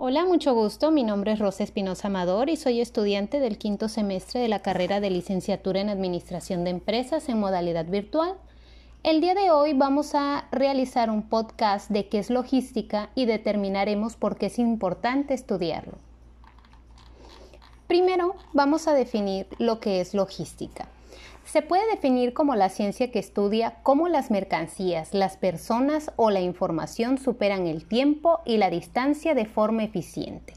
Hola, mucho gusto. Mi nombre es Rosa Espinosa Amador y soy estudiante del quinto semestre de la carrera de licenciatura en Administración de Empresas en modalidad virtual. El día de hoy vamos a realizar un podcast de qué es logística y determinaremos por qué es importante estudiarlo. Primero, vamos a definir lo que es logística. Se puede definir como la ciencia que estudia cómo las mercancías, las personas o la información superan el tiempo y la distancia de forma eficiente.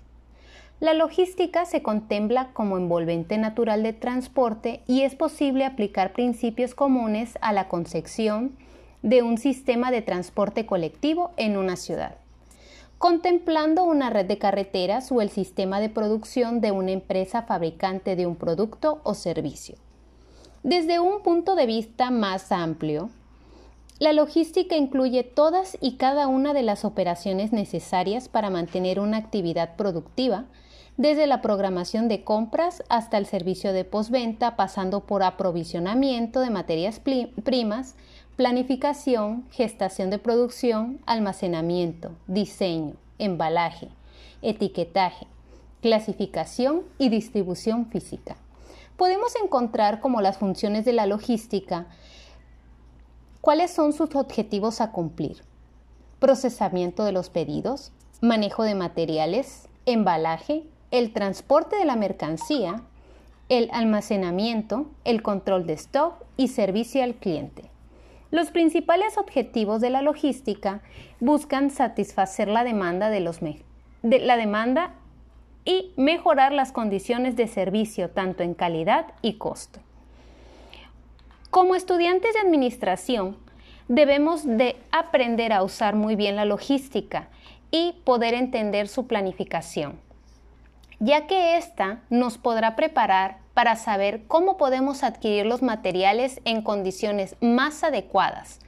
La logística se contempla como envolvente natural de transporte y es posible aplicar principios comunes a la concepción de un sistema de transporte colectivo en una ciudad, contemplando una red de carreteras o el sistema de producción de una empresa fabricante de un producto o servicio. Desde un punto de vista más amplio, la logística incluye todas y cada una de las operaciones necesarias para mantener una actividad productiva, desde la programación de compras hasta el servicio de postventa, pasando por aprovisionamiento de materias primas, planificación, gestación de producción, almacenamiento, diseño, embalaje, etiquetaje, clasificación y distribución física podemos encontrar como las funciones de la logística, cuáles son sus objetivos a cumplir. Procesamiento de los pedidos, manejo de materiales, embalaje, el transporte de la mercancía, el almacenamiento, el control de stock y servicio al cliente. Los principales objetivos de la logística buscan satisfacer la demanda de los de la demanda y mejorar las condiciones de servicio tanto en calidad y costo. Como estudiantes de administración, debemos de aprender a usar muy bien la logística y poder entender su planificación, ya que ésta nos podrá preparar para saber cómo podemos adquirir los materiales en condiciones más adecuadas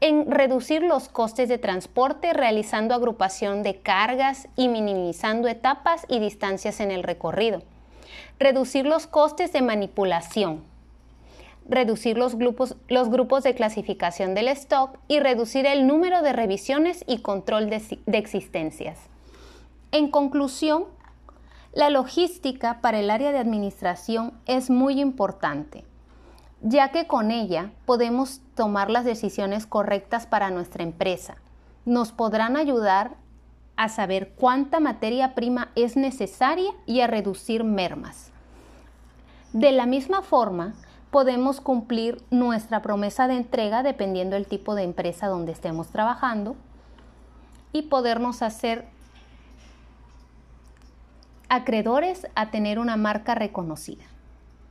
en reducir los costes de transporte realizando agrupación de cargas y minimizando etapas y distancias en el recorrido. Reducir los costes de manipulación. Reducir los grupos, los grupos de clasificación del stock y reducir el número de revisiones y control de, de existencias. En conclusión, la logística para el área de administración es muy importante ya que con ella podemos tomar las decisiones correctas para nuestra empresa. Nos podrán ayudar a saber cuánta materia prima es necesaria y a reducir mermas. De la misma forma, podemos cumplir nuestra promesa de entrega dependiendo del tipo de empresa donde estemos trabajando y podernos hacer acreedores a tener una marca reconocida.